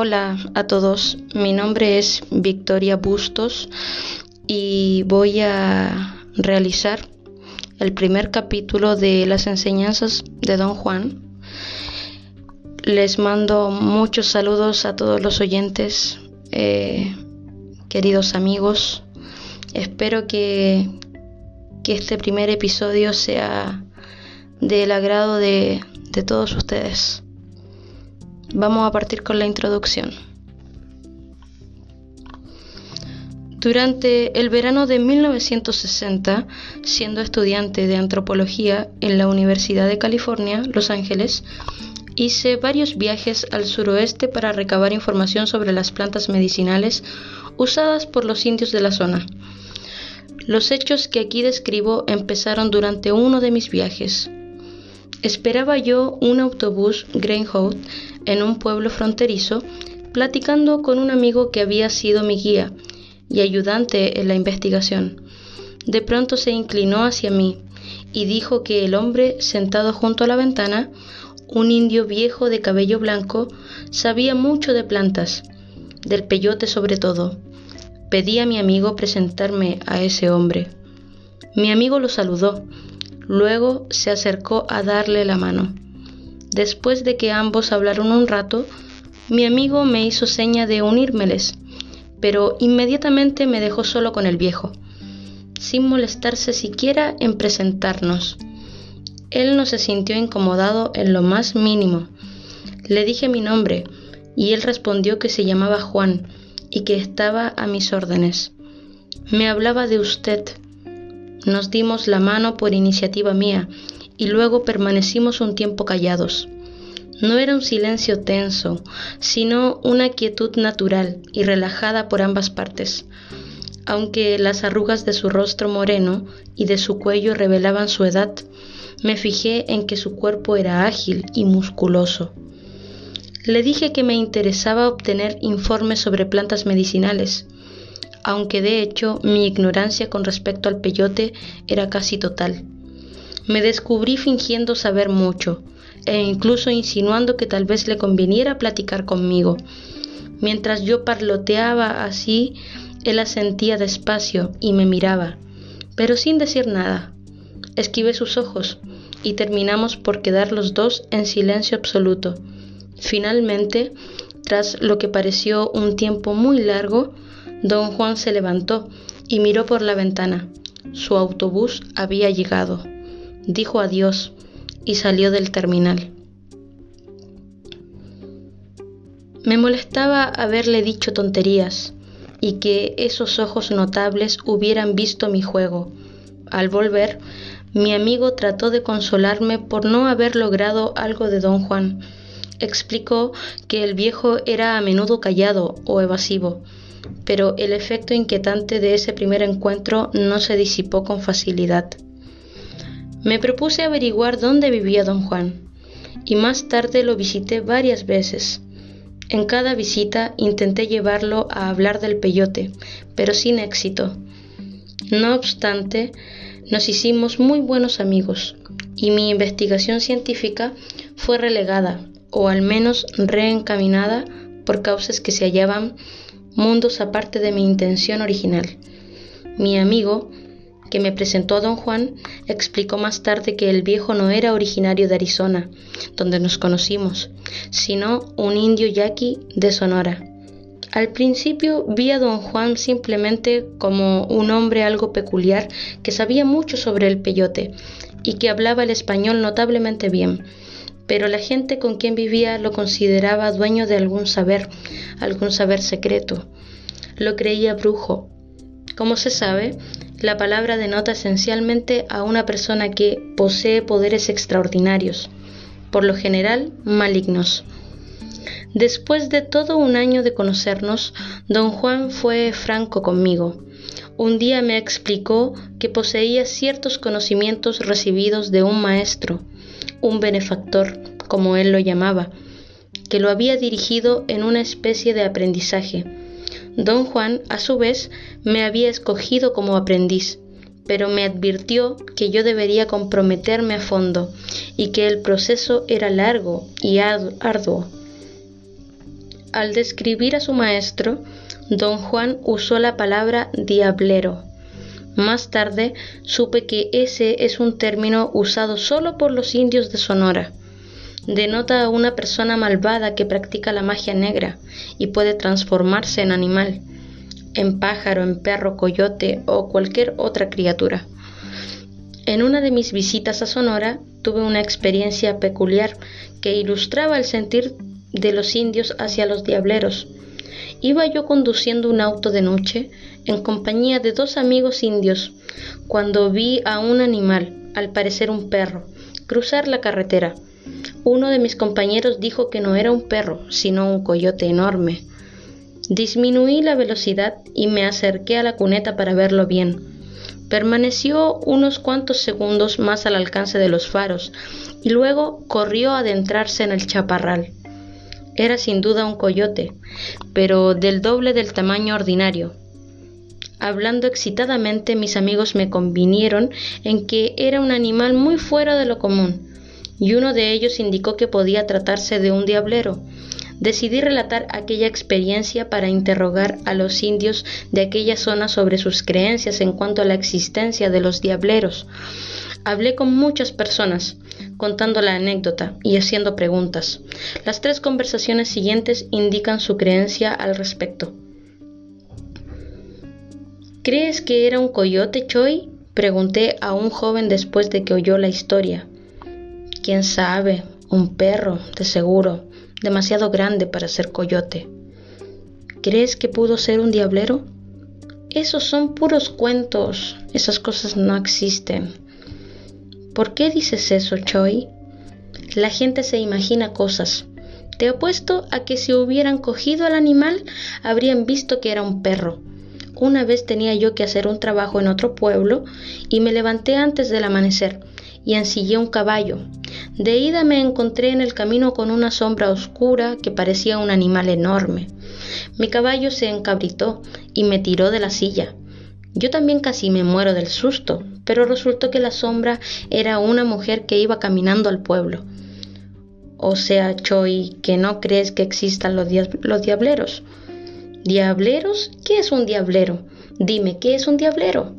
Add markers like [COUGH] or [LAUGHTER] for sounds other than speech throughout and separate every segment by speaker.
Speaker 1: Hola a todos, mi nombre es Victoria Bustos y voy a realizar el primer capítulo de las enseñanzas de Don Juan. Les mando muchos saludos a todos los oyentes, eh, queridos amigos. Espero que, que, este primer episodio sea del agrado de, de todos ustedes. Vamos a partir con la introducción. Durante el verano de 1960, siendo estudiante de antropología en la Universidad de California, Los Ángeles, hice varios viajes al suroeste para recabar información sobre las plantas medicinales usadas por los indios de la zona. Los hechos que aquí describo empezaron durante uno de mis viajes. Esperaba yo un autobús Greyhound en un pueblo fronterizo, platicando con un amigo que había sido mi guía y ayudante en la investigación. De pronto se inclinó hacia mí y dijo que el hombre sentado junto a la ventana, un indio viejo de cabello blanco, sabía mucho de plantas, del peyote sobre todo. Pedí a mi amigo presentarme a ese hombre. Mi amigo lo saludó, luego se acercó a darle la mano. Después de que ambos hablaron un rato, mi amigo me hizo seña de unírmeles, pero inmediatamente me dejó solo con el viejo, sin molestarse siquiera en presentarnos. Él no se sintió incomodado en lo más mínimo. Le dije mi nombre y él respondió que se llamaba Juan y que estaba a mis órdenes. Me hablaba de usted. Nos dimos la mano por iniciativa mía y luego permanecimos un tiempo callados. No era un silencio tenso, sino una quietud natural y relajada por ambas partes. Aunque las arrugas de su rostro moreno y de su cuello revelaban su edad, me fijé en que su cuerpo era ágil y musculoso. Le dije que me interesaba obtener informes sobre plantas medicinales, aunque de hecho mi ignorancia con respecto al peyote era casi total. Me descubrí fingiendo saber mucho e incluso insinuando que tal vez le conviniera platicar conmigo. Mientras yo parloteaba así, él asentía despacio y me miraba, pero sin decir nada. Esquivé sus ojos y terminamos por quedar los dos en silencio absoluto. Finalmente, tras lo que pareció un tiempo muy largo, don Juan se levantó y miró por la ventana. Su autobús había llegado dijo adiós y salió del terminal. Me molestaba haberle dicho tonterías y que esos ojos notables hubieran visto mi juego. Al volver, mi amigo trató de consolarme por no haber logrado algo de don Juan. Explicó que el viejo era a menudo callado o evasivo, pero el efecto inquietante de ese primer encuentro no se disipó con facilidad. Me propuse averiguar dónde vivía don Juan y más tarde lo visité varias veces. En cada visita intenté llevarlo a hablar del peyote, pero sin éxito. No obstante, nos hicimos muy buenos amigos y mi investigación científica fue relegada o al menos reencaminada por causas que se hallaban mundos aparte de mi intención original. Mi amigo que me presentó a don Juan, explicó más tarde que el viejo no era originario de Arizona, donde nos conocimos, sino un indio yaqui de Sonora. Al principio vi a don Juan simplemente como un hombre algo peculiar que sabía mucho sobre el peyote y que hablaba el español notablemente bien, pero la gente con quien vivía lo consideraba dueño de algún saber, algún saber secreto. Lo creía brujo. Como se sabe, la palabra denota esencialmente a una persona que posee poderes extraordinarios, por lo general malignos. Después de todo un año de conocernos, don Juan fue franco conmigo. Un día me explicó que poseía ciertos conocimientos recibidos de un maestro, un benefactor, como él lo llamaba, que lo había dirigido en una especie de aprendizaje Don Juan, a su vez, me había escogido como aprendiz, pero me advirtió que yo debería comprometerme a fondo y que el proceso era largo y arduo. Al describir a su maestro, don Juan usó la palabra diablero. Más tarde supe que ese es un término usado solo por los indios de Sonora. Denota a una persona malvada que practica la magia negra y puede transformarse en animal, en pájaro, en perro, coyote o cualquier otra criatura. En una de mis visitas a Sonora tuve una experiencia peculiar que ilustraba el sentir de los indios hacia los diableros. Iba yo conduciendo un auto de noche en compañía de dos amigos indios cuando vi a un animal, al parecer un perro, cruzar la carretera. Uno de mis compañeros dijo que no era un perro, sino un coyote enorme. Disminuí la velocidad y me acerqué a la cuneta para verlo bien. Permaneció unos cuantos segundos más al alcance de los faros y luego corrió a adentrarse en el chaparral. Era sin duda un coyote, pero del doble del tamaño ordinario. Hablando excitadamente, mis amigos me convinieron en que era un animal muy fuera de lo común, y uno de ellos indicó que podía tratarse de un diablero. Decidí relatar aquella experiencia para interrogar a los indios de aquella zona sobre sus creencias en cuanto a la existencia de los diableros. Hablé con muchas personas, contando la anécdota y haciendo preguntas. Las tres conversaciones siguientes indican su creencia al respecto. ¿Crees que era un coyote, Choi? Pregunté a un joven después de que oyó la historia. ¿Quién sabe? Un perro, de seguro, demasiado grande para ser coyote. ¿Crees que pudo ser un diablero? Esos son puros cuentos, esas cosas no existen. ¿Por qué dices eso, Choi? La gente se imagina cosas. Te apuesto a que si hubieran cogido al animal habrían visto que era un perro. Una vez tenía yo que hacer un trabajo en otro pueblo y me levanté antes del amanecer y ensillé un caballo. De ida me encontré en el camino con una sombra oscura que parecía un animal enorme. Mi caballo se encabritó y me tiró de la silla. Yo también casi me muero del susto, pero resultó que la sombra era una mujer que iba caminando al pueblo. O sea, Choi, que no crees que existan los, los diableros. ¿Diableros? ¿Qué es un diablero? Dime, ¿qué es un diablero?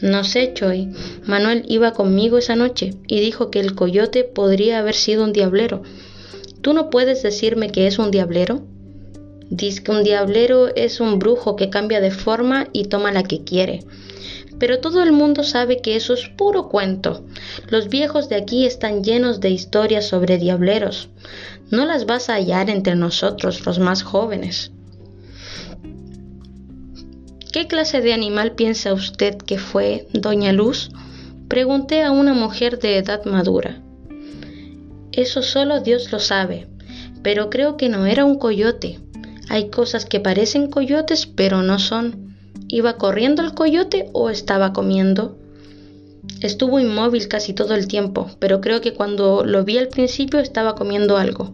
Speaker 1: No sé, Choi. Manuel iba conmigo esa noche y dijo que el coyote podría haber sido un diablero. ¿Tú no puedes decirme que es un diablero? Dice que un diablero es un brujo que cambia de forma y toma la que quiere. Pero todo el mundo sabe que eso es puro cuento. Los viejos de aquí están llenos de historias sobre diableros. No las vas a hallar entre nosotros, los más jóvenes. ¿Qué clase de animal piensa usted que fue, doña Luz? Pregunté a una mujer de edad madura. Eso solo Dios lo sabe, pero creo que no era un coyote. Hay cosas que parecen coyotes, pero no son. ¿Iba corriendo el coyote o estaba comiendo? Estuvo inmóvil casi todo el tiempo, pero creo que cuando lo vi al principio estaba comiendo algo.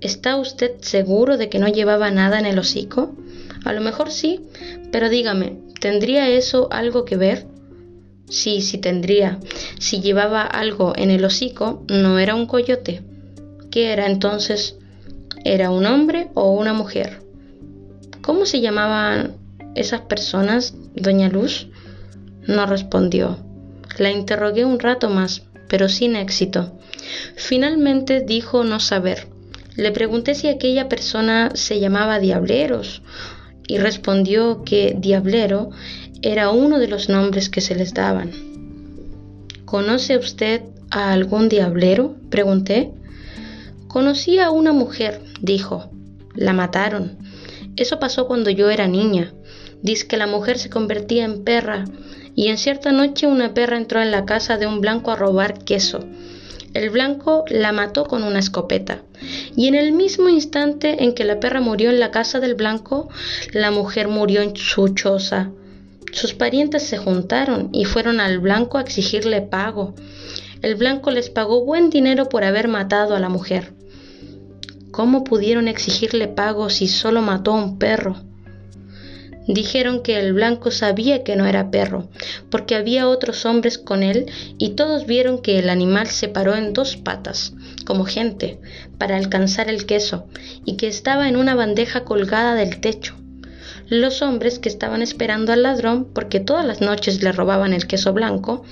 Speaker 1: ¿Está usted seguro de que no llevaba nada en el hocico? A lo mejor sí, pero dígame, ¿tendría eso algo que ver? Sí, sí tendría. Si llevaba algo en el hocico, no era un coyote. ¿Qué era entonces? ¿Era un hombre o una mujer? ¿Cómo se llamaban esas personas, doña Luz? No respondió. La interrogué un rato más, pero sin éxito. Finalmente dijo no saber. Le pregunté si aquella persona se llamaba Diableros y respondió que Diablero era uno de los nombres que se les daban. ¿Conoce usted a algún diablero? pregunté. Conocí a una mujer, dijo. La mataron. Eso pasó cuando yo era niña. Dice que la mujer se convertía en perra y en cierta noche una perra entró en la casa de un blanco a robar queso. El blanco la mató con una escopeta y en el mismo instante en que la perra murió en la casa del blanco, la mujer murió en su choza. Sus parientes se juntaron y fueron al blanco a exigirle pago. El blanco les pagó buen dinero por haber matado a la mujer. ¿Cómo pudieron exigirle pago si solo mató a un perro? Dijeron que el blanco sabía que no era perro, porque había otros hombres con él y todos vieron que el animal se paró en dos patas, como gente, para alcanzar el queso, y que estaba en una bandeja colgada del techo. Los hombres que estaban esperando al ladrón, porque todas las noches le robaban el queso blanco,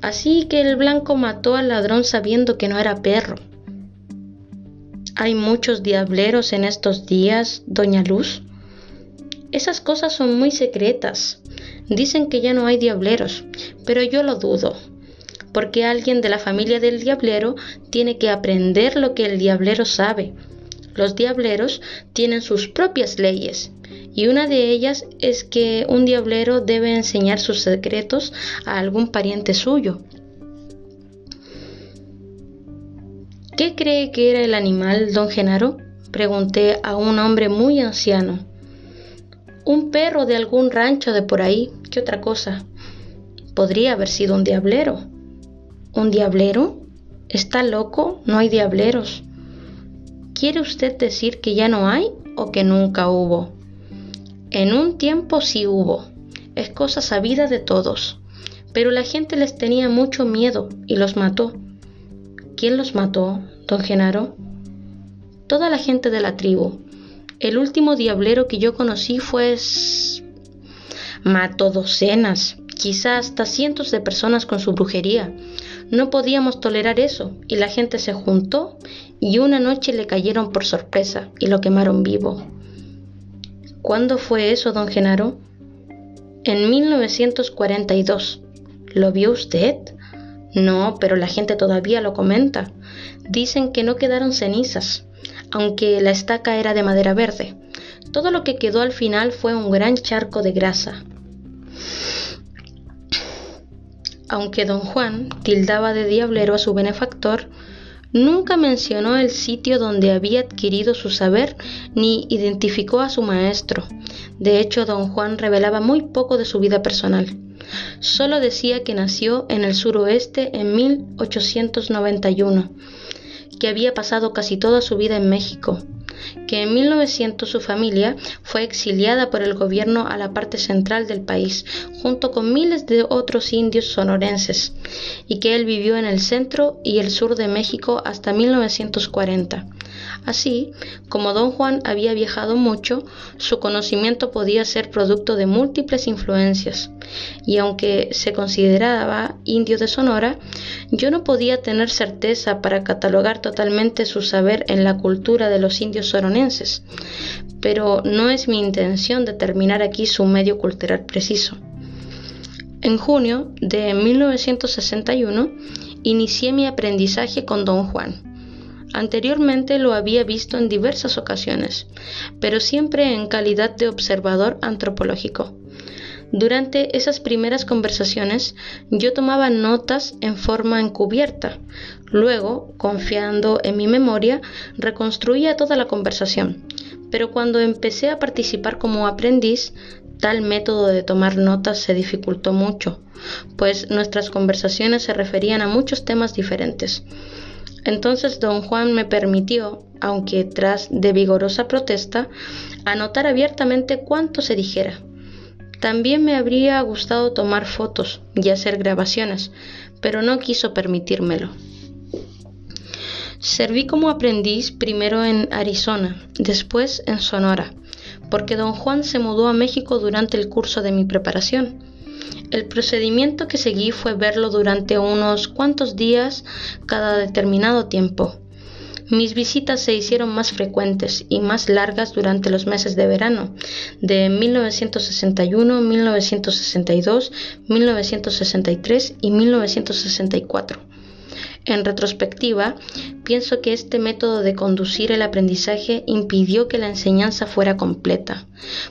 Speaker 1: así que el blanco mató al ladrón sabiendo que no era perro. Hay muchos diableros en estos días, doña Luz. Esas cosas son muy secretas. Dicen que ya no hay diableros, pero yo lo dudo, porque alguien de la familia del diablero tiene que aprender lo que el diablero sabe. Los diableros tienen sus propias leyes, y una de ellas es que un diablero debe enseñar sus secretos a algún pariente suyo. ¿Qué cree que era el animal, don Genaro? Pregunté a un hombre muy anciano. Un perro de algún rancho de por ahí. ¿Qué otra cosa? Podría haber sido un diablero. ¿Un diablero? ¿Está loco? No hay diableros. ¿Quiere usted decir que ya no hay o que nunca hubo? En un tiempo sí hubo. Es cosa sabida de todos. Pero la gente les tenía mucho miedo y los mató. ¿Quién los mató, don Genaro? Toda la gente de la tribu, el último diablero que yo conocí fue... Mató docenas, quizá hasta cientos de personas con su brujería. No podíamos tolerar eso y la gente se juntó y una noche le cayeron por sorpresa y lo quemaron vivo. ¿Cuándo fue eso, don Genaro? En 1942. ¿Lo vio usted? No, pero la gente todavía lo comenta. Dicen que no quedaron cenizas, aunque la estaca era de madera verde. Todo lo que quedó al final fue un gran charco de grasa. Aunque don Juan tildaba de diablero a su benefactor, nunca mencionó el sitio donde había adquirido su saber ni identificó a su maestro. De hecho, don Juan revelaba muy poco de su vida personal. Solo decía que nació en el suroeste en 1891 que había pasado casi toda su vida en México, que en 1900 su familia fue exiliada por el gobierno a la parte central del país, junto con miles de otros indios sonorenses, y que él vivió en el centro y el sur de México hasta 1940. Así, como don Juan había viajado mucho, su conocimiento podía ser producto de múltiples influencias, y aunque se consideraba indio de Sonora, yo no podía tener certeza para catalogar totalmente su saber en la cultura de los indios soronenses, pero no es mi intención determinar aquí su medio cultural preciso. En junio de 1961 inicié mi aprendizaje con don Juan Anteriormente lo había visto en diversas ocasiones, pero siempre en calidad de observador antropológico. Durante esas primeras conversaciones yo tomaba notas en forma encubierta. Luego, confiando en mi memoria, reconstruía toda la conversación. Pero cuando empecé a participar como aprendiz, tal método de tomar notas se dificultó mucho, pues nuestras conversaciones se referían a muchos temas diferentes. Entonces don Juan me permitió, aunque tras de vigorosa protesta, anotar abiertamente cuanto se dijera. También me habría gustado tomar fotos y hacer grabaciones, pero no quiso permitírmelo. Serví como aprendiz primero en Arizona, después en Sonora, porque don Juan se mudó a México durante el curso de mi preparación el procedimiento que seguí fue verlo durante unos cuantos días cada determinado tiempo. Mis visitas se hicieron más frecuentes y más largas durante los meses de verano de 1961, 1962, 1963 y 1964 en retrospectiva, pienso que este método de conducir el aprendizaje impidió que la enseñanza fuera completa,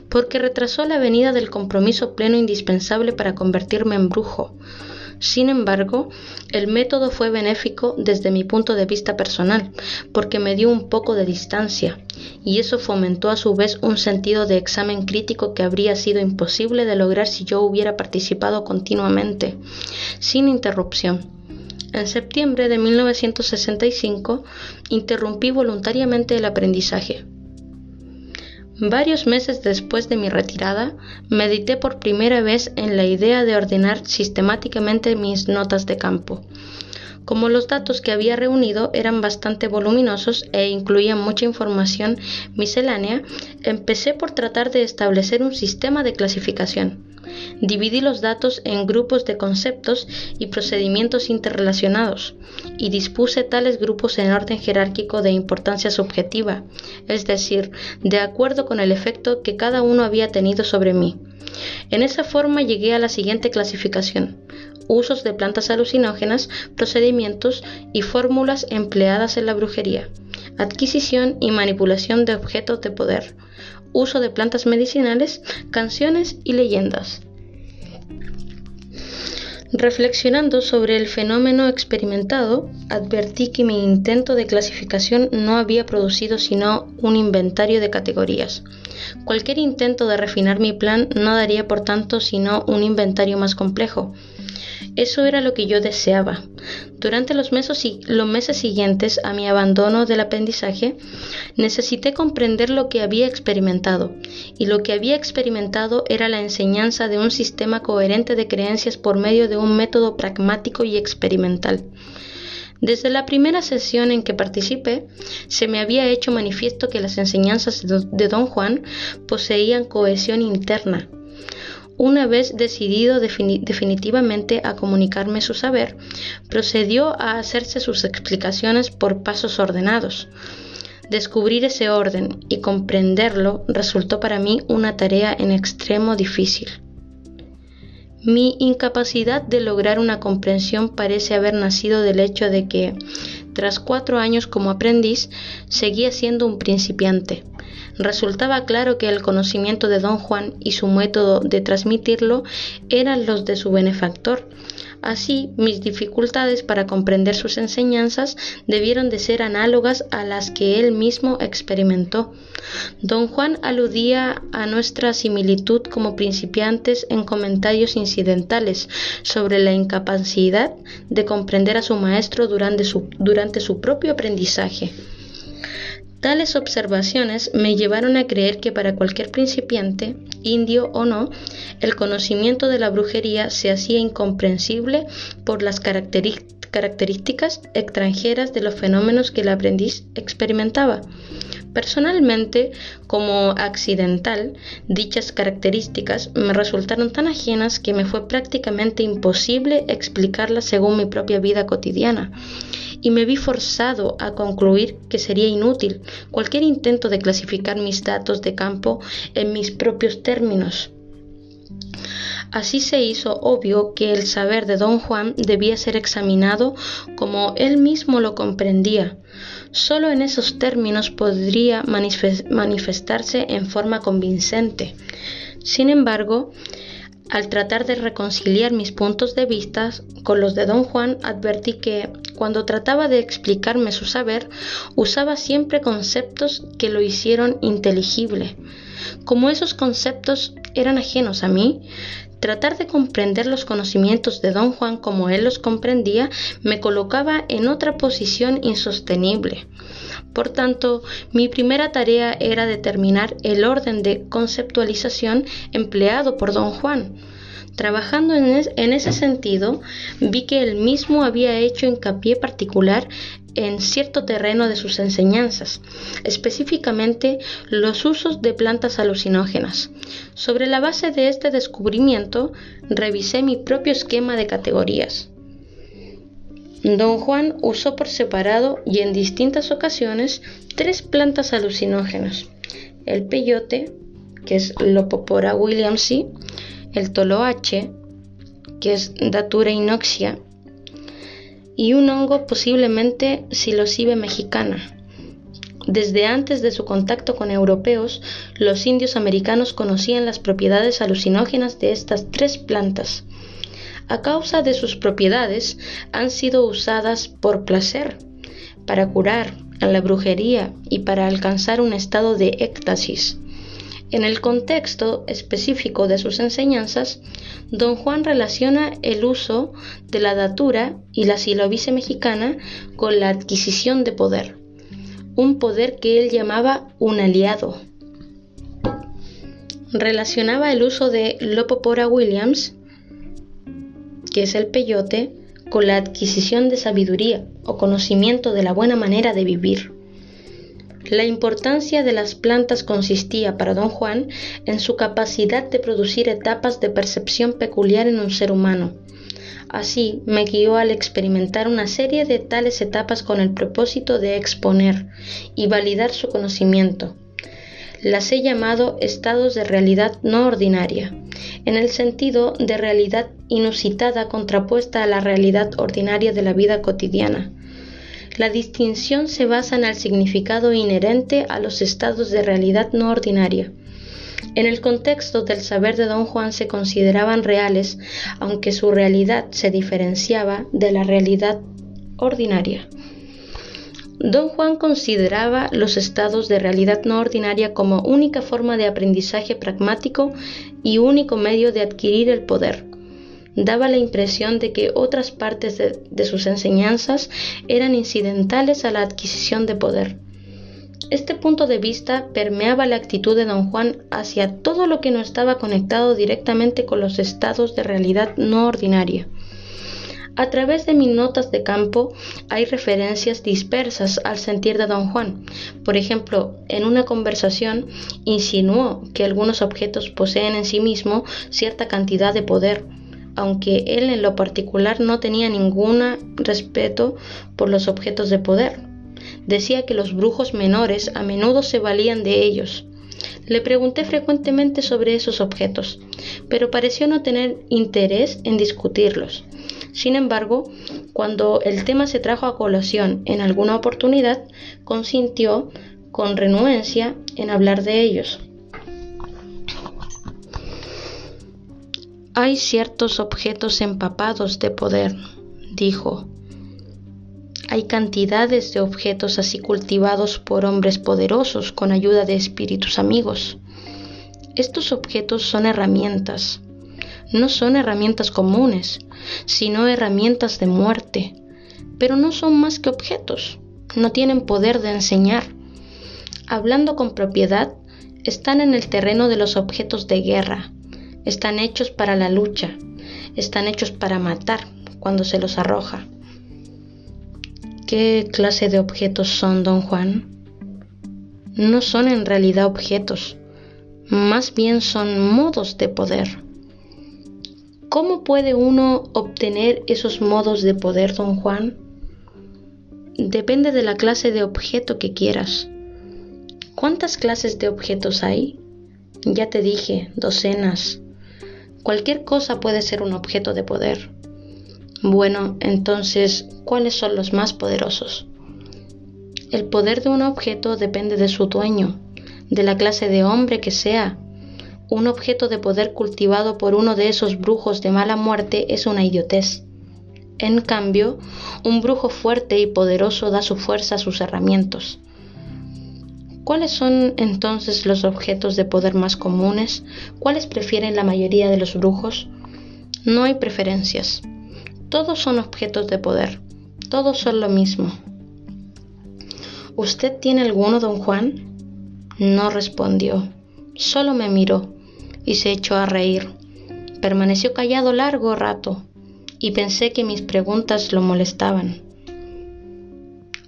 Speaker 1: porque retrasó la venida del compromiso pleno indispensable para convertirme en brujo. Sin embargo, el método fue benéfico desde mi punto de vista personal, porque me dio un poco de distancia, y eso fomentó a su vez un sentido de examen crítico que habría sido imposible de lograr si yo hubiera participado continuamente, sin interrupción. En septiembre de 1965 interrumpí voluntariamente el aprendizaje. Varios meses después de mi retirada, medité por primera vez en la idea de ordenar sistemáticamente mis notas de campo. Como los datos que había reunido eran bastante voluminosos e incluían mucha información miscelánea, empecé por tratar de establecer un sistema de clasificación. Dividí los datos en grupos de conceptos y procedimientos interrelacionados y dispuse tales grupos en orden jerárquico de importancia subjetiva, es decir, de acuerdo con el efecto que cada uno había tenido sobre mí. En esa forma llegué a la siguiente clasificación. Usos de plantas alucinógenas, procedimientos y fórmulas empleadas en la brujería. Adquisición y manipulación de objetos de poder uso de plantas medicinales, canciones y leyendas. Reflexionando sobre el fenómeno experimentado, advertí que mi intento de clasificación no había producido sino un inventario de categorías. Cualquier intento de refinar mi plan no daría por tanto sino un inventario más complejo, eso era lo que yo deseaba. Durante los meses, los meses siguientes a mi abandono del aprendizaje, necesité comprender lo que había experimentado, y lo que había experimentado era la enseñanza de un sistema coherente de creencias por medio de un método pragmático y experimental. Desde la primera sesión en que participé, se me había hecho manifiesto que las enseñanzas de don Juan poseían cohesión interna, una vez decidido definitivamente a comunicarme su saber, procedió a hacerse sus explicaciones por pasos ordenados. Descubrir ese orden y comprenderlo resultó para mí una tarea en extremo difícil. Mi incapacidad de lograr una comprensión parece haber nacido del hecho de que, tras cuatro años como aprendiz, seguía siendo un principiante resultaba claro que el conocimiento de don Juan y su método de transmitirlo eran los de su benefactor. Así, mis dificultades para comprender sus enseñanzas debieron de ser análogas a las que él mismo experimentó. Don Juan aludía a nuestra similitud como principiantes en comentarios incidentales sobre la incapacidad de comprender a su maestro durante su, durante su propio aprendizaje. Tales observaciones me llevaron a creer que para cualquier principiante, indio o no, el conocimiento de la brujería se hacía incomprensible por las características extranjeras de los fenómenos que el aprendiz experimentaba. Personalmente, como accidental, dichas características me resultaron tan ajenas que me fue prácticamente imposible explicarlas según mi propia vida cotidiana y me vi forzado a concluir que sería inútil cualquier intento de clasificar mis datos de campo en mis propios términos. Así se hizo obvio que el saber de don Juan debía ser examinado como él mismo lo comprendía. Solo en esos términos podría manifestarse en forma convincente. Sin embargo, al tratar de reconciliar mis puntos de vista con los de don Juan, advertí que, cuando trataba de explicarme su saber, usaba siempre conceptos que lo hicieron inteligible. Como esos conceptos eran ajenos a mí, tratar de comprender los conocimientos de don Juan como él los comprendía me colocaba en otra posición insostenible. Por tanto, mi primera tarea era determinar el orden de conceptualización empleado por don Juan. Trabajando en, ese sentido, vi que él mismo había hecho hincapié particular en cierto terreno de sus enseñanzas, específicamente los usos de plantas alucinógenas. Sobre la base de este descubrimiento, revisé mi propio esquema de categorías. Don Juan usó por separado y en distintas ocasiones tres plantas alucinógenas, el peyote, que es Lopopora williamsi, el toloache, que es Datura inoxia, y un hongo posiblemente psilocibe mexicana. Desde antes de su contacto con europeos, los indios americanos conocían las propiedades alucinógenas de estas tres plantas a causa de sus propiedades, han sido usadas por placer, para curar, en la brujería y para alcanzar un estado de éxtasis. En el contexto específico de sus enseñanzas, don Juan relaciona el uso de la datura y la silobice mexicana con la adquisición de poder, un poder que él llamaba un aliado. relacionaba el uso de Lopopora Williams, que es el peyote, con la adquisición de sabiduría o conocimiento de la buena manera de vivir. La importancia de las plantas consistía para don Juan en su capacidad de producir etapas de percepción peculiar en un ser humano. Así me guió al experimentar una serie de tales etapas con el propósito de exponer y validar su conocimiento. Las he llamado estados de realidad no ordinaria, en el sentido de realidad inusitada contrapuesta a la realidad ordinaria de la vida cotidiana la distinción se basa en el significado inherente a los estados de realidad no ordinaria. En el contexto del saber de don Juan se consideraban reales, aunque su realidad se diferenciaba de la realidad ordinaria. Don Juan consideraba los estados de realidad no ordinaria como única forma de aprendizaje pragmático y único medio de adquirir el poder daba la impresión de que otras partes de, sus enseñanzas eran incidentales a la adquisición de poder. Este punto de vista permeaba la actitud de don Juan hacia todo lo que no estaba conectado directamente con los estados de realidad no ordinaria. A través de mis notas de campo hay referencias dispersas al sentir de don Juan. Por ejemplo, en una conversación insinuó que algunos objetos poseen en sí mismo cierta cantidad de poder, aunque él en lo particular no tenía ningún respeto por los objetos de poder. Decía que los brujos menores a menudo se valían de ellos. Le pregunté frecuentemente sobre esos objetos, pero pareció no tener interés en discutirlos. Sin embargo, cuando el tema se trajo a colación en alguna oportunidad, consintió con renuencia en hablar de ellos. Hay ciertos objetos empapados de poder, dijo. Hay cantidades de objetos así cultivados por hombres poderosos con ayuda de espíritus amigos. Estos objetos son herramientas. No son herramientas comunes, sino herramientas de muerte. Pero no son más que objetos. No tienen poder de enseñar. Hablando con propiedad, están en el terreno de los objetos de guerra, están hechos para la lucha, están hechos para matar cuando se los arroja. ¿Qué clase de objetos son, don Juan? No son en realidad objetos, más bien son modos de poder. ¿Cómo puede uno obtener esos modos de poder, don Juan? Depende de la clase de objeto que quieras. ¿Cuántas clases de objetos hay? Ya te dije, docenas. Cualquier cosa puede ser un objeto de poder. Bueno, entonces, ¿cuáles son los más poderosos? El poder de un objeto depende de su dueño, de la clase de hombre que sea. Un objeto de poder cultivado por uno de esos brujos de mala muerte es una idiotez. En cambio, un brujo fuerte y poderoso da su fuerza a sus herramientas. ¿Cuáles son entonces los objetos de poder más comunes? ¿Cuáles prefieren la mayoría de los brujos? No hay preferencias. Todos son objetos de poder. Todos son lo mismo. ¿Usted tiene alguno, don Juan? No respondió. Solo me miró y se echó a reír. Permaneció callado largo rato y pensé que mis preguntas lo molestaban.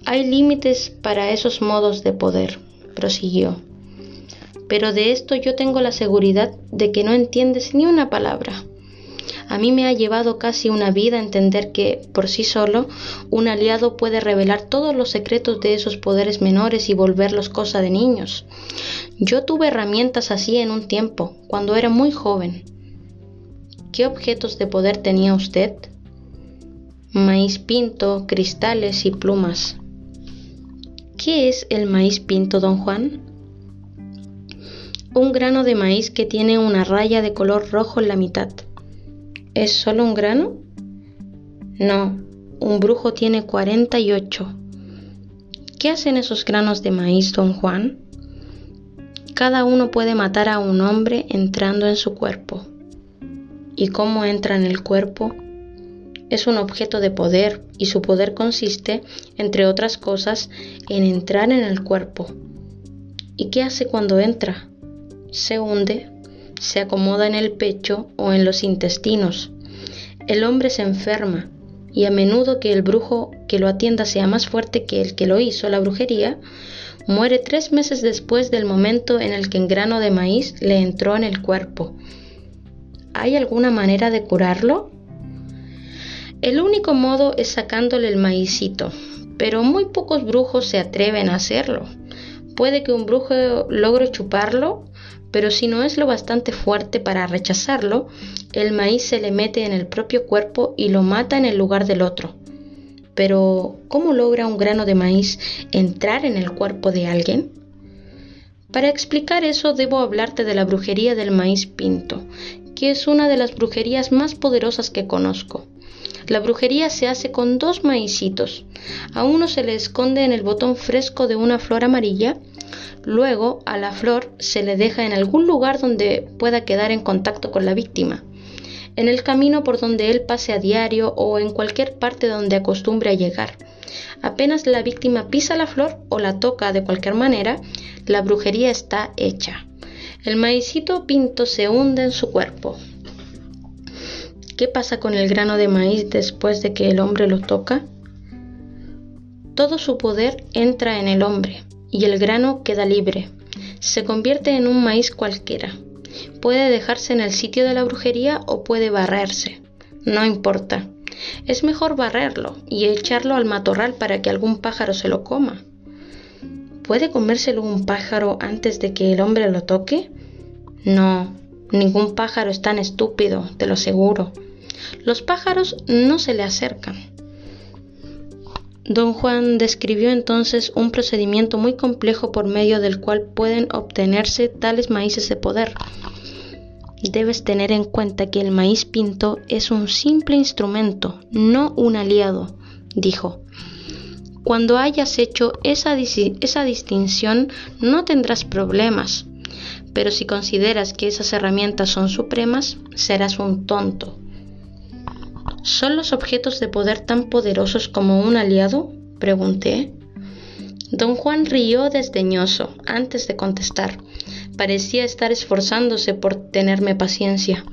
Speaker 1: Hay límites para esos modos de poder prosiguió. Pero de esto yo tengo la seguridad de que no entiendes ni una palabra. A mí me ha llevado casi una vida entender que, por sí solo, un aliado puede revelar todos los secretos de esos poderes menores y volverlos cosa de niños. Yo tuve herramientas así en un tiempo, cuando era muy joven. ¿Qué objetos de poder tenía usted? Maíz pinto, cristales y plumas. ¿Qué es el maíz pinto, don Juan? Un grano de maíz que tiene una raya de color rojo en la mitad. ¿Es solo un grano? No, un brujo tiene 48. ¿Qué hacen esos granos de maíz, don Juan? Cada uno puede matar a un hombre entrando en su cuerpo. ¿Y cómo entra en el cuerpo? Es un objeto de poder y su poder consiste, entre otras cosas, en entrar en el cuerpo. ¿Y qué hace cuando entra? Se hunde, se acomoda en el pecho o en los intestinos. El hombre se enferma y a menudo que el brujo que lo atienda sea más fuerte que el que lo hizo la brujería, muere tres meses después del momento en el que el grano de maíz le entró en el cuerpo. ¿Hay alguna manera de curarlo? El único modo es sacándole el maízito, pero muy pocos brujos se atreven a hacerlo. Puede que un brujo logre chuparlo, pero si no es lo bastante fuerte para rechazarlo, el maíz se le mete en el propio cuerpo y lo mata en el lugar del otro. Pero, ¿cómo logra un grano de maíz entrar en el cuerpo de alguien? Para explicar eso debo hablarte de la brujería del maíz pinto, que es una de las brujerías más poderosas que conozco. La brujería se hace con dos maicitos. A uno se le esconde en el botón fresco de una flor amarilla, luego a la flor se le deja en algún lugar donde pueda quedar en contacto con la víctima en el camino por donde él pase a diario o en cualquier parte donde acostumbre a llegar. Apenas la víctima pisa la flor o la toca de cualquier manera, la brujería está hecha. El maicito pinto se hunde en su cuerpo. ¿Qué pasa con el grano de maíz después de que el hombre lo toca? Todo su poder entra en el hombre y el grano queda libre. Se convierte en un maíz cualquiera, Puede dejarse en el sitio de la brujería o puede barrerse. No importa. Es mejor barrerlo y echarlo al matorral para que algún pájaro se lo coma. ¿Puede comérselo un pájaro antes de que el hombre lo toque? No, ningún pájaro es tan estúpido, te lo aseguro. Los pájaros no se le acercan. Don Juan describió entonces un procedimiento muy complejo por medio del cual pueden obtenerse tales maíces de poder. Debes tener en cuenta que el maíz pinto es un simple instrumento, no un aliado, dijo. Cuando hayas hecho esa, esa distinción no tendrás problemas, pero si consideras que esas herramientas son supremas, serás un tonto. ¿Son los objetos de poder tan poderosos como un aliado? pregunté. Don Juan rió desdeñoso antes de contestar. Parecía estar esforzándose por tenerme paciencia.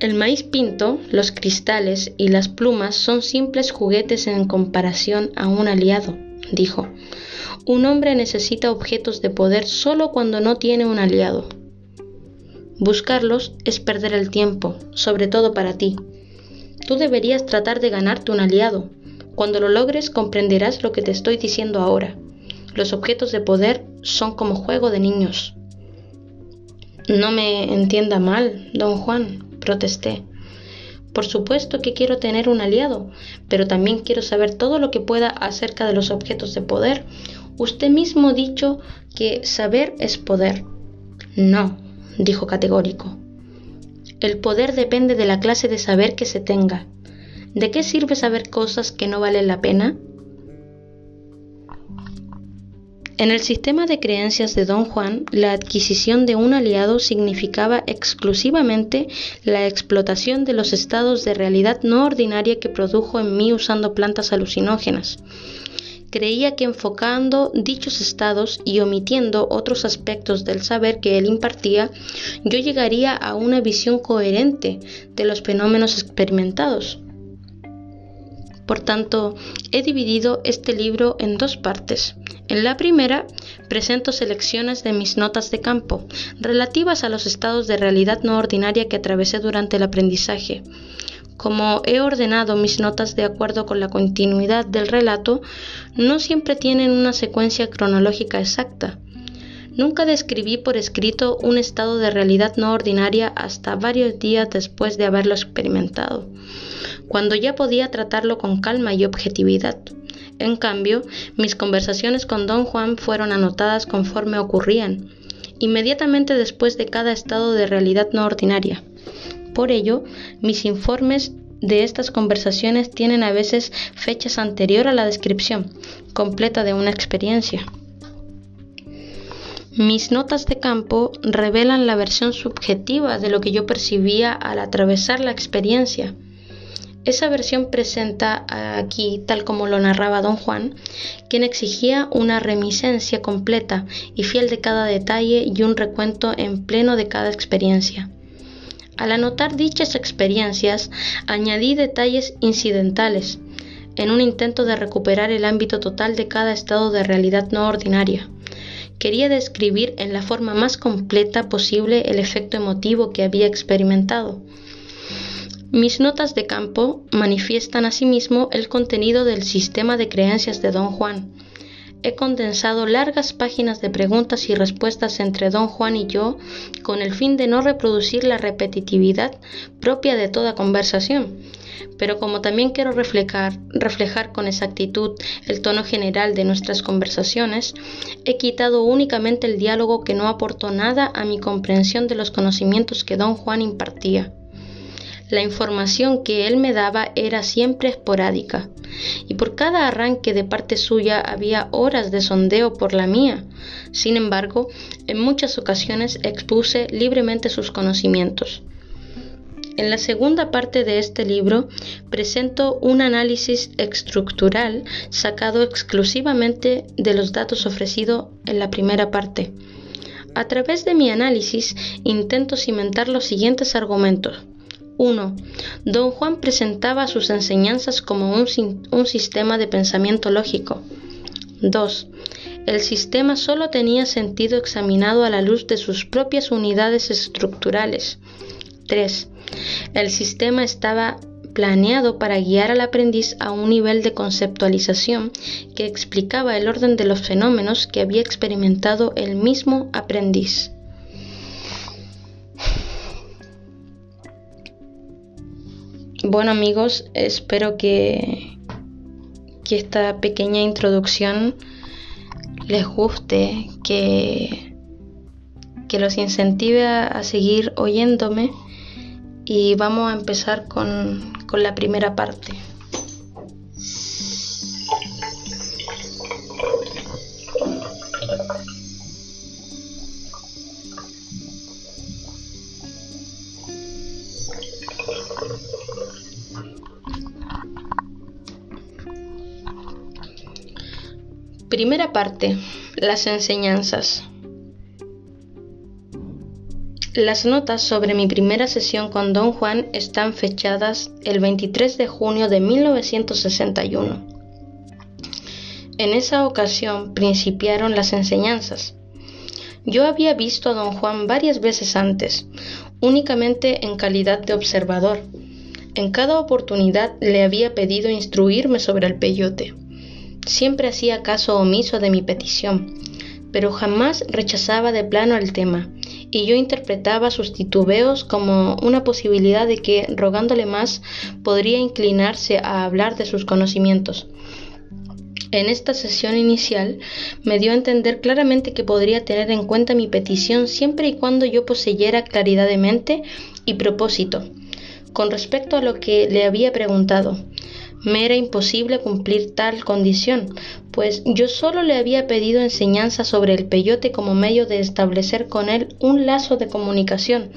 Speaker 1: El maíz pinto, los cristales y las plumas son simples juguetes en comparación a un aliado, dijo. Un hombre necesita objetos de poder solo cuando no tiene un aliado. Buscarlos es perder el tiempo, sobre todo para ti. Tú deberías tratar de ganarte un aliado. Cuando lo logres comprenderás lo que te estoy diciendo ahora. Los objetos de poder son como juego de niños. No me entienda mal, don Juan, protesté. Por supuesto que quiero tener un aliado, pero también quiero saber todo lo que pueda acerca de los objetos de poder. Usted mismo dicho que saber es poder. No, dijo categórico. El poder depende de la clase de saber que se tenga. ¿De qué sirve saber cosas que no valen la pena? En el sistema de creencias de Don Juan, la adquisición de un aliado significaba exclusivamente la explotación de los estados de realidad no ordinaria que produjo en mí usando plantas alucinógenas creía que enfocando dichos estados y omitiendo otros aspectos del saber que él impartía, yo llegaría a una visión coherente de los fenómenos experimentados. Por tanto, he dividido este libro en dos partes. En la primera, presento selecciones de mis notas de campo relativas a los estados de realidad no ordinaria que atravesé durante el aprendizaje. Como he ordenado mis notas de acuerdo con la continuidad del relato, no siempre tienen una secuencia cronológica exacta. Nunca describí por escrito un estado de realidad no ordinaria hasta varios días después de haberlo experimentado, cuando ya podía tratarlo con calma y objetividad. En cambio, mis conversaciones con don Juan fueron anotadas conforme ocurrían, inmediatamente después de cada estado de realidad no ordinaria. Por ello, mis informes de estas conversaciones tienen a veces fechas anterior a la descripción completa de una experiencia. Mis notas de campo revelan la versión subjetiva de lo que yo percibía al atravesar la experiencia. Esa versión presenta aquí, tal como lo narraba don Juan, quien exigía una reminiscencia completa y fiel de cada detalle y un recuento en pleno de cada experiencia. Al anotar dichas experiencias, añadí detalles incidentales, en un intento de recuperar el ámbito total de cada estado de realidad no ordinaria. Quería describir en la forma más completa posible el efecto emotivo que había experimentado. Mis notas de campo manifiestan asimismo el contenido del sistema de creencias de Don Juan. He condensado largas páginas de preguntas y respuestas entre Don Juan y yo con el fin de no reproducir la repetitividad propia de toda conversación, pero como también quiero reflejar, reflejar con exactitud el tono general de nuestras conversaciones, he quitado únicamente el diálogo que no aportó nada a mi comprensión de los conocimientos que don Juan impartía. La información que él me daba era siempre esporádica, y por cada arranque de parte suya había horas de sondeo por la mía. Sin embargo, en muchas ocasiones expuse libremente sus conocimientos. En la segunda parte de este libro presento un análisis estructural sacado exclusivamente de los datos ofrecidos en la primera parte. A través de mi análisis intento cimentar los siguientes argumentos. 1. Don Juan presentaba sus enseñanzas como un, sistema de pensamiento lógico. 2. El sistema solo tenía sentido examinado a la luz de sus propias unidades estructurales. 3. El sistema estaba planeado para guiar al aprendiz a un nivel de conceptualización que explicaba el orden de los fenómenos que había experimentado el mismo aprendiz. Bueno amigos, espero que, que esta pequeña introducción les guste, que, que los incentive a seguir oyéndome y vamos a empezar con, con la primera parte. Primera parte. Las enseñanzas. Las notas sobre mi primera sesión con Don Juan están fechadas el 23 de junio de 1961. En esa ocasión principiaron las enseñanzas. Yo había visto a don Juan varias veces antes, únicamente en calidad de observador. En cada oportunidad le había pedido instruirme sobre el peyote. Siempre hacía caso omiso de mi petición, pero jamás rechazaba de plano el tema, y yo interpretaba sus titubeos como una posibilidad de que, rogándole más, podría inclinarse a hablar de sus conocimientos. En esta sesión inicial me dio a entender claramente que podría tener en cuenta mi petición siempre y cuando yo poseyera claridad de mente y propósito. Con respecto a lo que le había preguntado, me era imposible cumplir tal condición, pues yo solo le había pedido enseñanza sobre el peyote como medio de establecer con él un lazo de comunicación.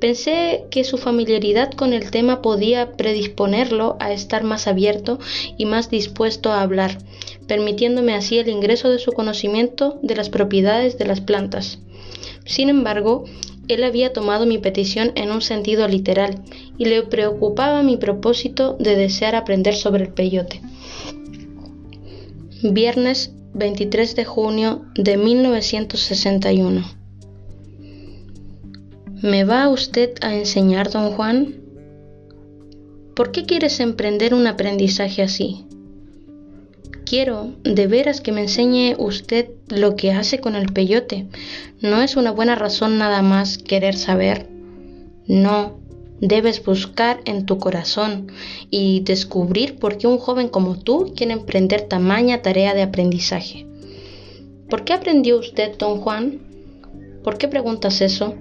Speaker 1: Pensé que su familiaridad con el tema podía predisponerlo a estar más abierto y más dispuesto a hablar, permitiéndome así el ingreso de su conocimiento de las propiedades de las plantas. Sin embargo, él había tomado mi petición en un sentido literal y le preocupaba mi propósito de desear aprender sobre el peyote. Viernes 23 de junio de 1961. ¿Me va usted a enseñar, don Juan? ¿Por qué quieres emprender un aprendizaje así? Quiero de veras que me enseñe usted lo que hace con el peyote. No es una buena razón nada más querer saber. No, debes buscar en tu corazón y descubrir por qué un joven como tú quiere emprender tamaña tarea de aprendizaje. ¿Por qué aprendió usted, don Juan? ¿Por qué preguntas eso?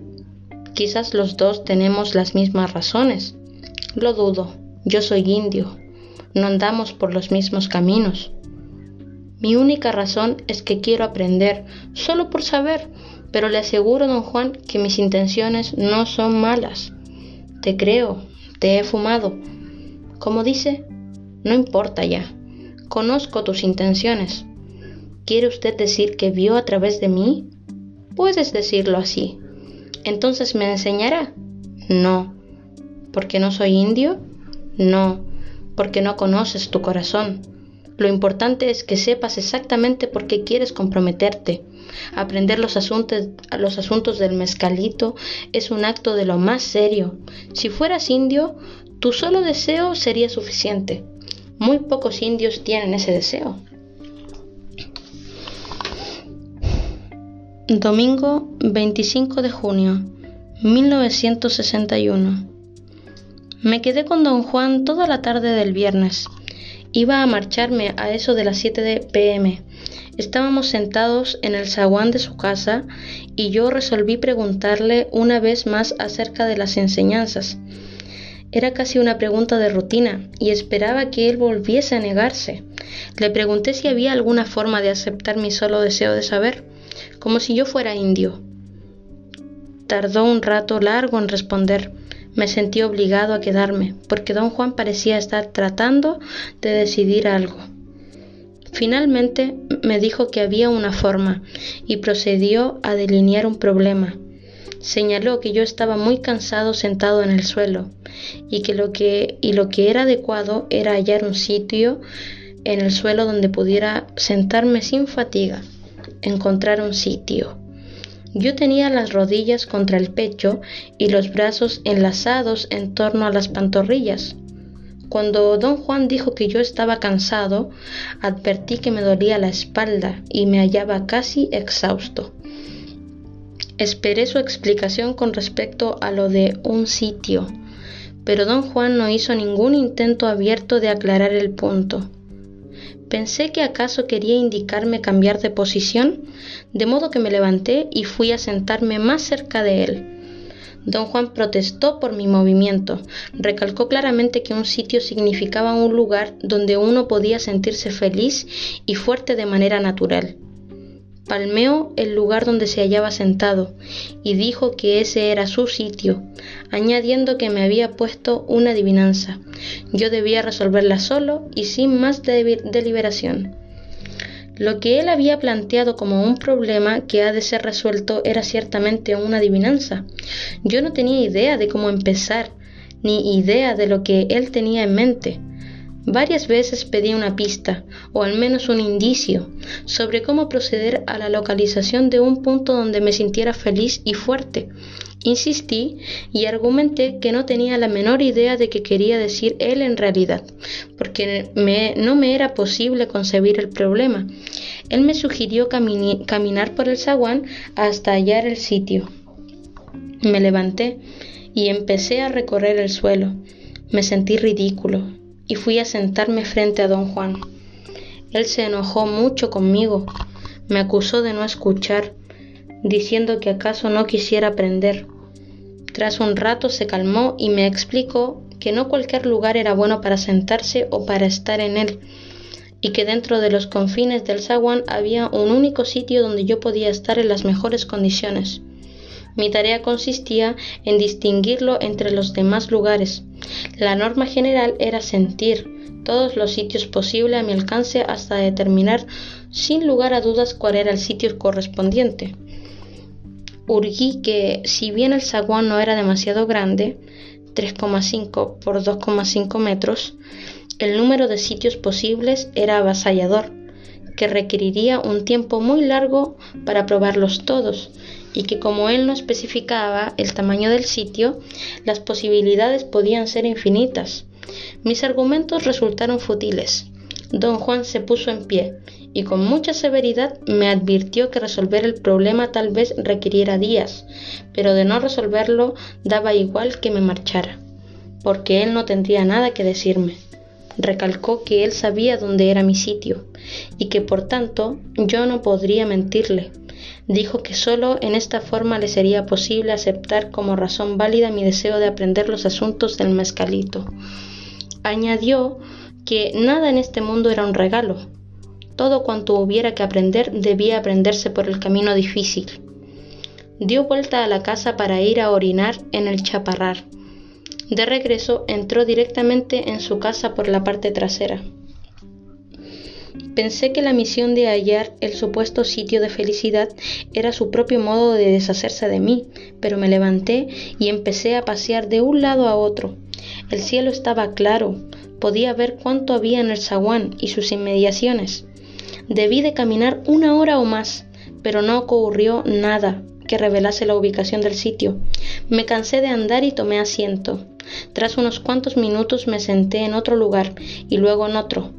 Speaker 1: Quizás los dos tenemos las mismas razones. Lo dudo, yo soy indio. No andamos por los mismos caminos. Mi única razón es que quiero aprender, solo por saber, pero le aseguro, don Juan, que mis intenciones no son malas. Te creo, te he fumado. Como dice, no importa ya, conozco tus intenciones. ¿Quiere usted decir que vio a través de mí? Puedes decirlo así. Entonces me enseñará. No. ¿Porque no soy indio? No. Porque no conoces tu corazón. Lo importante es que sepas exactamente por qué quieres comprometerte. Aprender los asuntos, los asuntos del mezcalito es un acto de lo más serio. Si fueras indio, tu solo deseo sería suficiente. Muy pocos indios tienen ese deseo. Domingo 25 de junio 1961. Me quedé con don Juan toda la tarde del viernes. Iba a marcharme a eso de las 7 de pm. Estábamos sentados en el zaguán de su casa y yo resolví preguntarle una vez más acerca de las enseñanzas. Era casi una pregunta de rutina y esperaba que él volviese a negarse. Le pregunté si había alguna forma de aceptar mi solo deseo de saber como si yo fuera indio. Tardó un rato largo en responder. Me sentí obligado a quedarme, porque don Juan parecía estar tratando de decidir algo. Finalmente me dijo que había una forma y procedió a delinear un problema. Señaló que yo estaba muy cansado sentado en el suelo y que lo que, y lo que era adecuado era hallar un sitio en el suelo donde pudiera sentarme sin fatiga encontrar un sitio. Yo tenía las rodillas contra el pecho y los brazos enlazados en torno a las pantorrillas. Cuando don Juan dijo que yo estaba cansado, advertí que me dolía la espalda y me hallaba casi exhausto. Esperé su explicación con respecto a lo de un sitio, pero don Juan no hizo ningún intento abierto de aclarar el punto. Pensé que acaso quería indicarme cambiar de posición, de modo que me levanté y fui a sentarme más cerca de él. Don Juan protestó por mi movimiento, recalcó claramente que un sitio significaba un lugar donde uno podía sentirse feliz y fuerte de manera natural. Palmeó el lugar donde se hallaba sentado y dijo que ese era su sitio, añadiendo que me había puesto una adivinanza. Yo debía resolverla solo y sin más deliberación. Lo que él había planteado como un problema que ha de ser resuelto era ciertamente una adivinanza. Yo no tenía idea de cómo empezar, ni idea de lo que él tenía en mente. Varias veces pedí una pista, o al menos un indicio, sobre cómo proceder a la localización de un punto donde me sintiera feliz y fuerte. Insistí y argumenté que no tenía la menor idea de qué quería decir él en realidad, porque no me era posible concebir el problema. Él me sugirió caminar por el zaguán hasta hallar el sitio. Me levanté y empecé a recorrer el suelo. Me sentí ridículo y fui a sentarme frente a don Juan. Él se enojó mucho conmigo, me acusó de no escuchar, diciendo que acaso no quisiera aprender. Tras un rato se calmó y me explicó que no cualquier lugar era bueno para sentarse o para estar en él, y que dentro de los confines del zaguán había un único sitio donde yo podía estar en las mejores condiciones. Mi tarea consistía en distinguirlo entre los demás lugares. La norma general era sentir todos los sitios posibles a mi alcance hasta determinar sin lugar a dudas cuál era el sitio correspondiente. Urgí que, si bien el zaguán no era demasiado grande, 3,5 por 2,5 metros, el número de sitios posibles era avasallador, que requeriría un tiempo muy largo para probarlos todos, y que como él no especificaba el tamaño del sitio, las posibilidades podían ser infinitas. Mis argumentos resultaron fútiles. Don Juan se puso en pie y con mucha severidad me advirtió que resolver el problema tal vez requiriera días, pero de no resolverlo daba igual que me marchara, porque él no tendría nada que decirme. Recalcó que él sabía dónde era mi sitio y que por tanto yo no podría mentirle. Dijo que sólo en esta forma le sería posible aceptar como razón válida mi deseo de aprender los asuntos del mezcalito. Añadió que nada en este mundo era un regalo. Todo cuanto hubiera que aprender debía aprenderse por el camino difícil. Dio vuelta a la casa para ir a orinar en el chaparrar. De regreso entró directamente en su casa por la parte trasera. Pensé que la misión de hallar el supuesto sitio de felicidad era su propio modo de deshacerse de mí, pero me levanté y empecé a pasear de un lado a otro. El cielo estaba claro, podía ver cuánto había en el zaguán y sus inmediaciones. Debí de caminar una hora o más, pero no ocurrió nada que revelase la ubicación del sitio. Me cansé de andar y tomé asiento. Tras unos cuantos minutos me senté en otro lugar y luego en otro,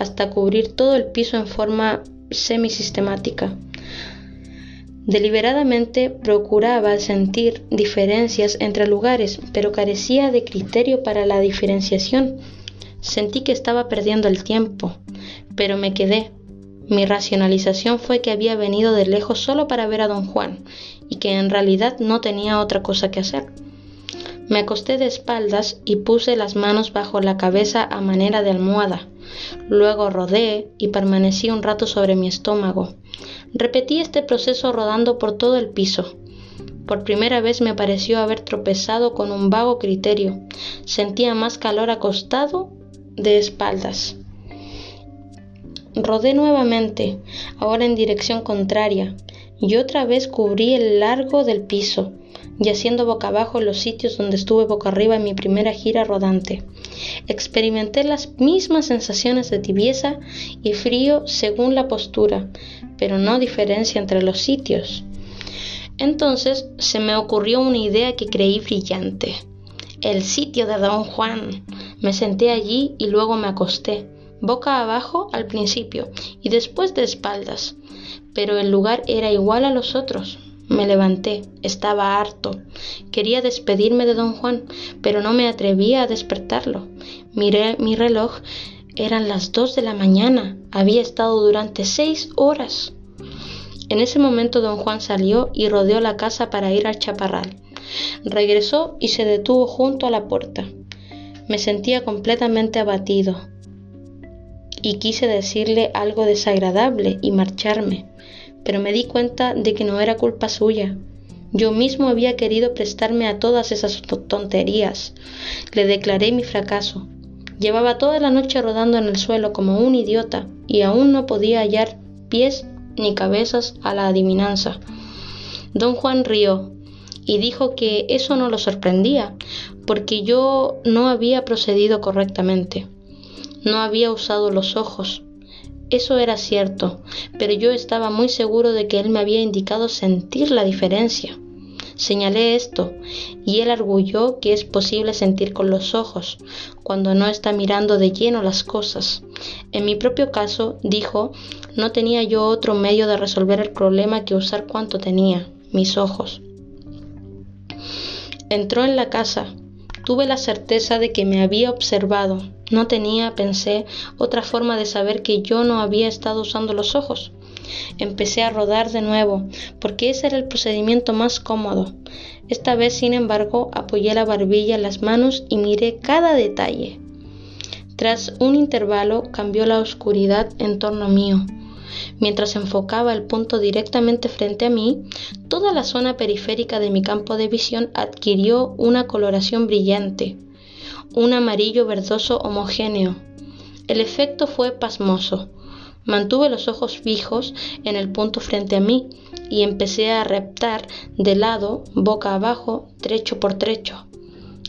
Speaker 1: hasta cubrir todo el piso en forma semisistemática. Deliberadamente procuraba sentir diferencias entre lugares, pero carecía de criterio para la diferenciación. Sentí que estaba perdiendo el tiempo, pero me quedé. Mi racionalización fue que había venido de lejos solo para ver a don Juan y que en realidad no tenía otra cosa que hacer. Me acosté de espaldas y puse las manos bajo la cabeza a manera de almohada. Luego rodé y permanecí un rato sobre mi estómago. Repetí este proceso rodando por todo el piso. Por primera vez me pareció haber tropezado con un vago criterio. Sentía más calor acostado de espaldas. Rodé nuevamente, ahora en dirección contraria, y otra vez cubrí el largo del piso yaciendo boca abajo los sitios donde estuve boca arriba en mi primera gira rodante. Experimenté las mismas sensaciones de tibieza y frío según la postura, pero no diferencia entre los sitios. Entonces se me ocurrió una idea que creí brillante. El sitio de Don Juan. Me senté allí y luego me acosté, boca abajo al principio y después de espaldas, pero el lugar era igual a los otros. Me levanté, estaba harto. Quería despedirme de don Juan, pero no me atrevía a despertarlo. Miré mi reloj, eran las dos de la mañana. Había estado durante seis horas. En ese momento don Juan salió y rodeó la casa para ir al chaparral. Regresó y se detuvo junto a la puerta. Me sentía completamente abatido y quise decirle algo desagradable y marcharme pero me di cuenta de que no era culpa suya. Yo mismo había querido prestarme a todas esas tonterías. Le declaré mi fracaso. Llevaba toda la noche rodando en el suelo como un idiota y aún no podía hallar pies ni cabezas a la adivinanza. Don Juan rió y dijo que eso no lo sorprendía, porque yo no había procedido correctamente. No había usado los ojos, eso era cierto, pero yo estaba muy seguro de que él me había indicado sentir la diferencia. Señalé esto, y él arguyó que es posible sentir con los ojos, cuando no está mirando de lleno las cosas. En mi propio caso, dijo, no tenía yo otro medio de resolver el problema que usar cuanto tenía, mis ojos. Entró en la casa, Tuve la certeza de que me había observado. No tenía, pensé, otra forma de saber que yo no había estado usando los ojos. Empecé a rodar de nuevo, porque ese era el procedimiento más cómodo. Esta vez, sin embargo, apoyé la barbilla en las manos y miré cada detalle. Tras un intervalo cambió la oscuridad en torno mío. Mientras enfocaba el punto directamente frente a mí, toda la zona periférica de mi campo de visión adquirió una coloración brillante, un amarillo verdoso homogéneo. El efecto fue pasmoso. Mantuve los ojos fijos en el punto frente a mí y empecé a reptar de lado, boca abajo, trecho por trecho.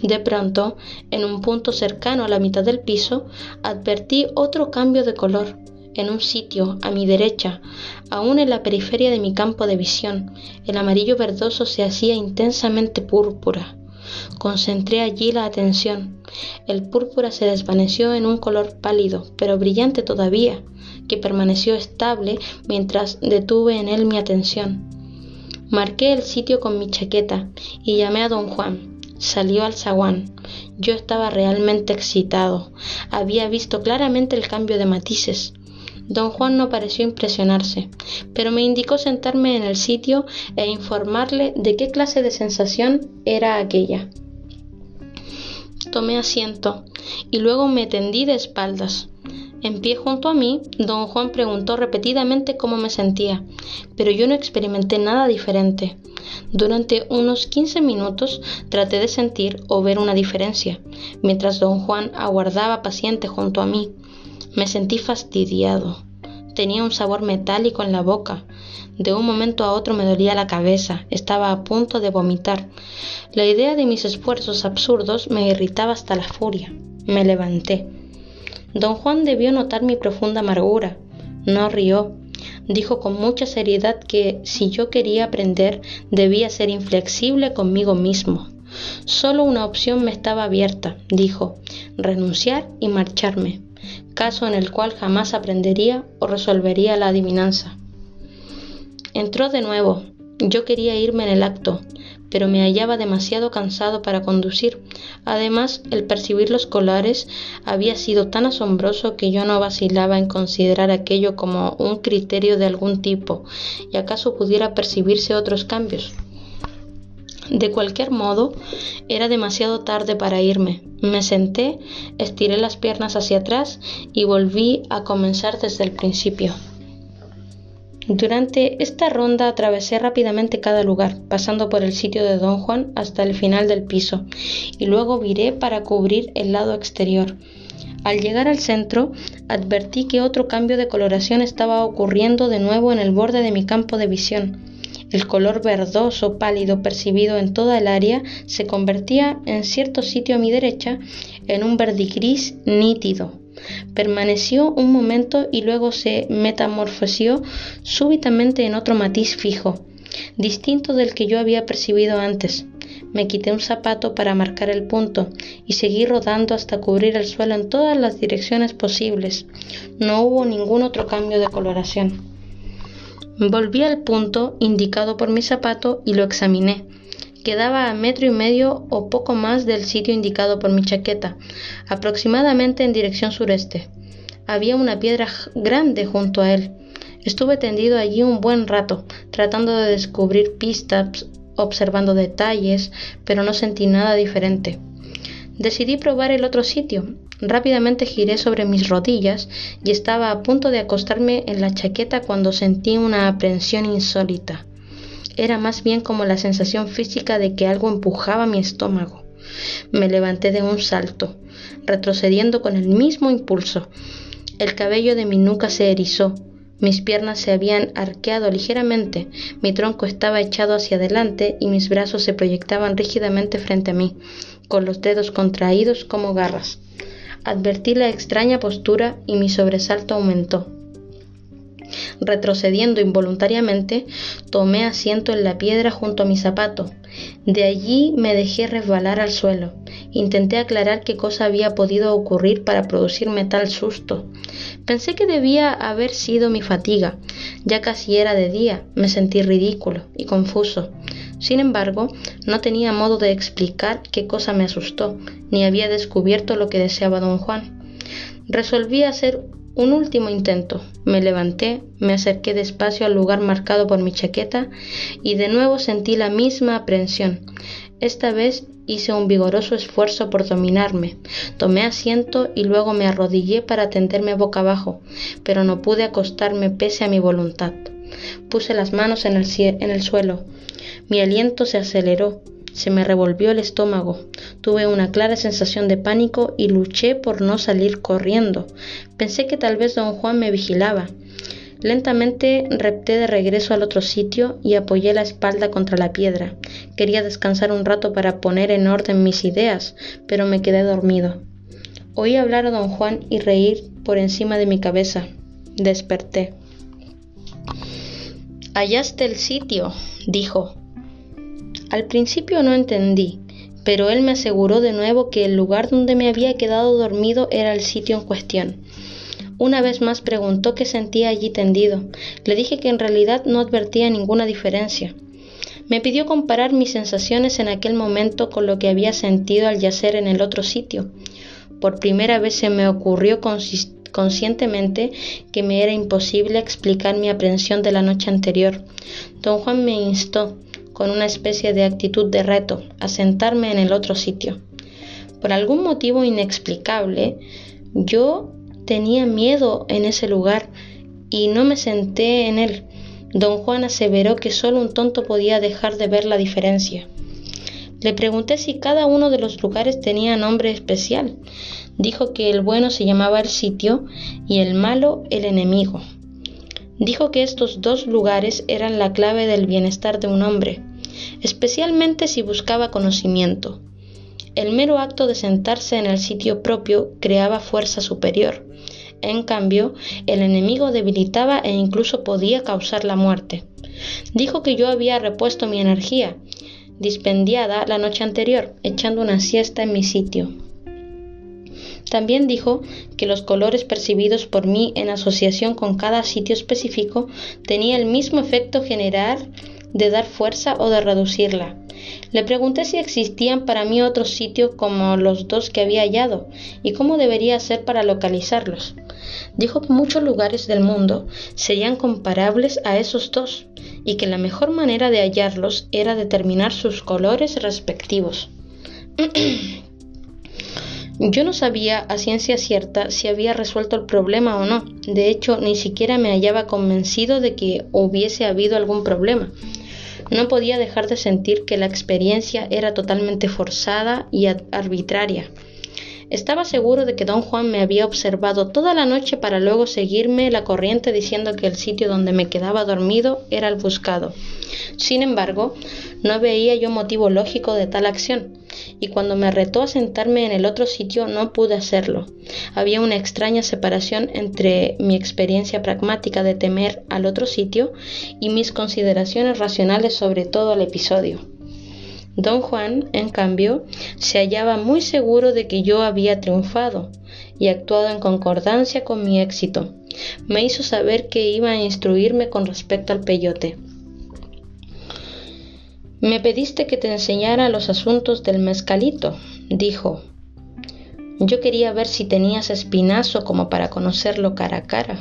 Speaker 1: De pronto, en un punto cercano a la mitad del piso, advertí otro cambio de color en un sitio a mi derecha, aún en la periferia de mi campo de visión, el amarillo verdoso se hacía intensamente púrpura. Concentré allí la atención. El púrpura se desvaneció en un color pálido, pero brillante todavía, que permaneció estable mientras detuve en él mi atención. Marqué el sitio con mi chaqueta y llamé a don Juan. Salió al zaguán. Yo estaba realmente excitado. Había visto claramente el cambio de matices. Don Juan no pareció impresionarse, pero me indicó sentarme en el sitio e informarle de qué clase de sensación era aquella. Tomé asiento y luego me tendí de espaldas. En pie junto a mí, don Juan preguntó repetidamente cómo me sentía, pero yo no experimenté nada diferente. Durante unos 15 minutos traté de sentir o ver una diferencia, mientras don Juan aguardaba paciente junto a mí. Me sentí fastidiado. Tenía un sabor metálico en la boca. De un momento a otro me dolía la cabeza, estaba a punto de vomitar. La idea de mis esfuerzos absurdos me irritaba hasta la furia. Me levanté. Don Juan debió notar mi profunda amargura. No rió. Dijo con mucha seriedad que si yo quería aprender debía ser inflexible conmigo mismo. Solo una opción me estaba abierta, dijo, renunciar y marcharme, caso en el cual jamás aprendería o resolvería la adivinanza. Entró de nuevo. Yo quería irme en el acto, pero me hallaba demasiado cansado para conducir. Además, el percibir los colores había sido tan asombroso que yo no vacilaba en considerar aquello como un criterio de algún tipo, y acaso pudiera percibirse otros cambios. De cualquier modo, era demasiado tarde para irme. Me senté, estiré las piernas hacia atrás y volví a comenzar desde el principio. Durante esta ronda atravesé rápidamente cada lugar, pasando por el sitio de don Juan hasta el final del piso, y luego viré para cubrir el lado exterior. Al llegar al centro, advertí que otro cambio de coloración estaba ocurriendo de nuevo en el borde de mi campo de visión. El color verdoso pálido percibido en toda el área se convertía en cierto sitio a mi derecha en un verdigris nítido, Permaneció un momento y luego se metamorfoseó súbitamente en otro matiz fijo, distinto del que yo había percibido antes. Me quité un zapato para marcar el punto y seguí rodando hasta cubrir el suelo en todas las direcciones posibles. No hubo ningún otro cambio de coloración. Volví al punto indicado por mi zapato y lo examiné. Quedaba a metro y medio o poco más del sitio indicado por mi chaqueta, aproximadamente en dirección sureste. Había una piedra grande junto a él. Estuve tendido allí un buen rato, tratando de descubrir pistas, observando detalles, pero no sentí nada diferente. Decidí probar el otro sitio. Rápidamente giré sobre mis rodillas y estaba a punto de acostarme en la chaqueta cuando sentí una aprensión insólita era más bien como la sensación física de que algo empujaba mi estómago. Me levanté de un salto, retrocediendo con el mismo impulso. El cabello de mi nuca se erizó, mis piernas se habían arqueado ligeramente, mi tronco estaba echado hacia adelante y mis brazos se proyectaban rígidamente frente a mí, con los dedos contraídos como garras. Advertí la extraña postura y mi sobresalto aumentó. Retrocediendo involuntariamente, tomé asiento en la piedra junto a mi zapato. De allí me dejé resbalar al suelo. Intenté aclarar qué cosa había podido ocurrir para producirme tal susto. Pensé que debía haber sido mi fatiga. Ya casi era de día, me sentí ridículo y confuso. Sin embargo, no tenía modo de explicar qué cosa me asustó, ni había descubierto lo que deseaba don Juan. Resolví hacer un último intento. Me levanté, me acerqué despacio al lugar marcado por mi chaqueta y de nuevo sentí la misma aprensión. Esta vez hice un vigoroso esfuerzo por dominarme. Tomé asiento y luego me arrodillé para tenderme boca abajo, pero no pude acostarme pese a mi voluntad. Puse las manos en el, en el suelo. Mi aliento se aceleró. Se me revolvió el estómago. Tuve una clara sensación de pánico y luché por no salir corriendo. Pensé que tal vez don Juan me vigilaba. Lentamente repté de regreso al otro sitio y apoyé la espalda contra la piedra. Quería descansar un rato para poner en orden mis ideas, pero me quedé dormido. Oí hablar a don Juan y reír por encima de mi cabeza. Desperté. Hallaste el sitio, dijo. Al principio no entendí, pero él me aseguró de nuevo que el lugar donde me había quedado dormido era el sitio en cuestión. Una vez más preguntó qué sentía allí tendido. Le dije que en realidad no advertía ninguna diferencia. Me pidió comparar mis sensaciones en aquel momento con lo que había sentido al yacer en el otro sitio. Por primera vez se me ocurrió conscientemente que me era imposible explicar mi aprensión de la noche anterior. Don Juan me instó con una especie de actitud de reto, a sentarme en el otro sitio. Por algún motivo inexplicable, yo tenía miedo en ese lugar y no me senté en él. Don Juan aseveró que solo un tonto podía dejar de ver la diferencia. Le pregunté si cada uno de los lugares tenía nombre especial. Dijo que el bueno se llamaba el sitio y el malo el enemigo. Dijo que estos dos lugares eran la clave del bienestar de un hombre, especialmente si buscaba conocimiento. El mero acto de sentarse en el sitio propio creaba fuerza superior. En cambio, el enemigo debilitaba e incluso podía causar la muerte. Dijo que yo había repuesto mi energía dispendiada la noche anterior, echando una siesta en mi sitio. También dijo que los colores percibidos por mí en asociación con cada sitio específico tenía el mismo efecto general de dar fuerza o de reducirla. Le pregunté si existían para mí otros sitios como los dos que había hallado y cómo debería hacer para localizarlos. Dijo que muchos lugares del mundo serían comparables a esos dos y que la mejor manera de hallarlos era determinar sus colores respectivos. [CLEARS THROAT] Yo no sabía a ciencia cierta si había resuelto el problema o no. De hecho, ni siquiera me hallaba convencido de que hubiese habido algún problema. No podía dejar de sentir que la experiencia era totalmente forzada y arbitraria. Estaba seguro de que don Juan me había observado toda la noche para luego seguirme la corriente diciendo que el sitio donde me quedaba dormido era el buscado. Sin embargo, no veía yo motivo lógico de tal acción, y cuando me retó a sentarme en el otro sitio no pude hacerlo. Había una extraña separación entre mi experiencia pragmática de temer al otro sitio y mis consideraciones racionales sobre todo el episodio. Don Juan, en cambio, se hallaba muy seguro de que yo había triunfado y actuado en concordancia con mi éxito. Me hizo saber que iba a instruirme con respecto al peyote. Me pediste que te enseñara los asuntos del mezcalito, dijo. Yo quería ver si tenías espinazo como para conocerlo cara a cara.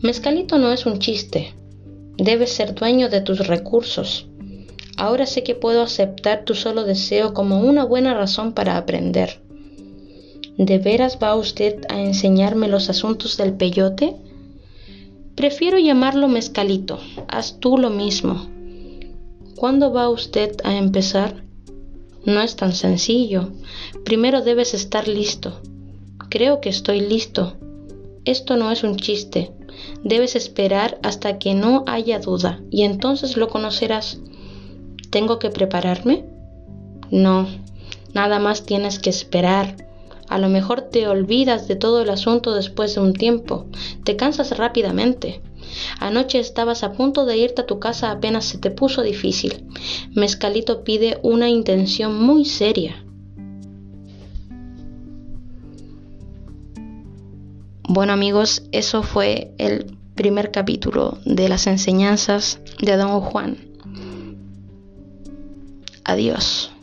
Speaker 1: Mezcalito no es un chiste. Debes ser dueño de tus recursos. Ahora sé que puedo aceptar tu solo deseo como una buena razón para aprender. ¿De veras va usted a enseñarme los asuntos del peyote? Prefiero llamarlo mezcalito. Haz tú lo mismo. ¿Cuándo va usted a empezar? No es tan sencillo. Primero debes estar listo. Creo que estoy listo. Esto no es un chiste. Debes esperar hasta que no haya duda y entonces lo conocerás. ¿Tengo que prepararme? No, nada más tienes que esperar. A lo mejor te olvidas de todo el asunto después de un tiempo, te cansas rápidamente. Anoche estabas a punto de irte a tu casa apenas se te puso difícil. Mezcalito pide una intención muy seria. Bueno amigos, eso fue el primer capítulo de las enseñanzas de Don Juan. Adiós.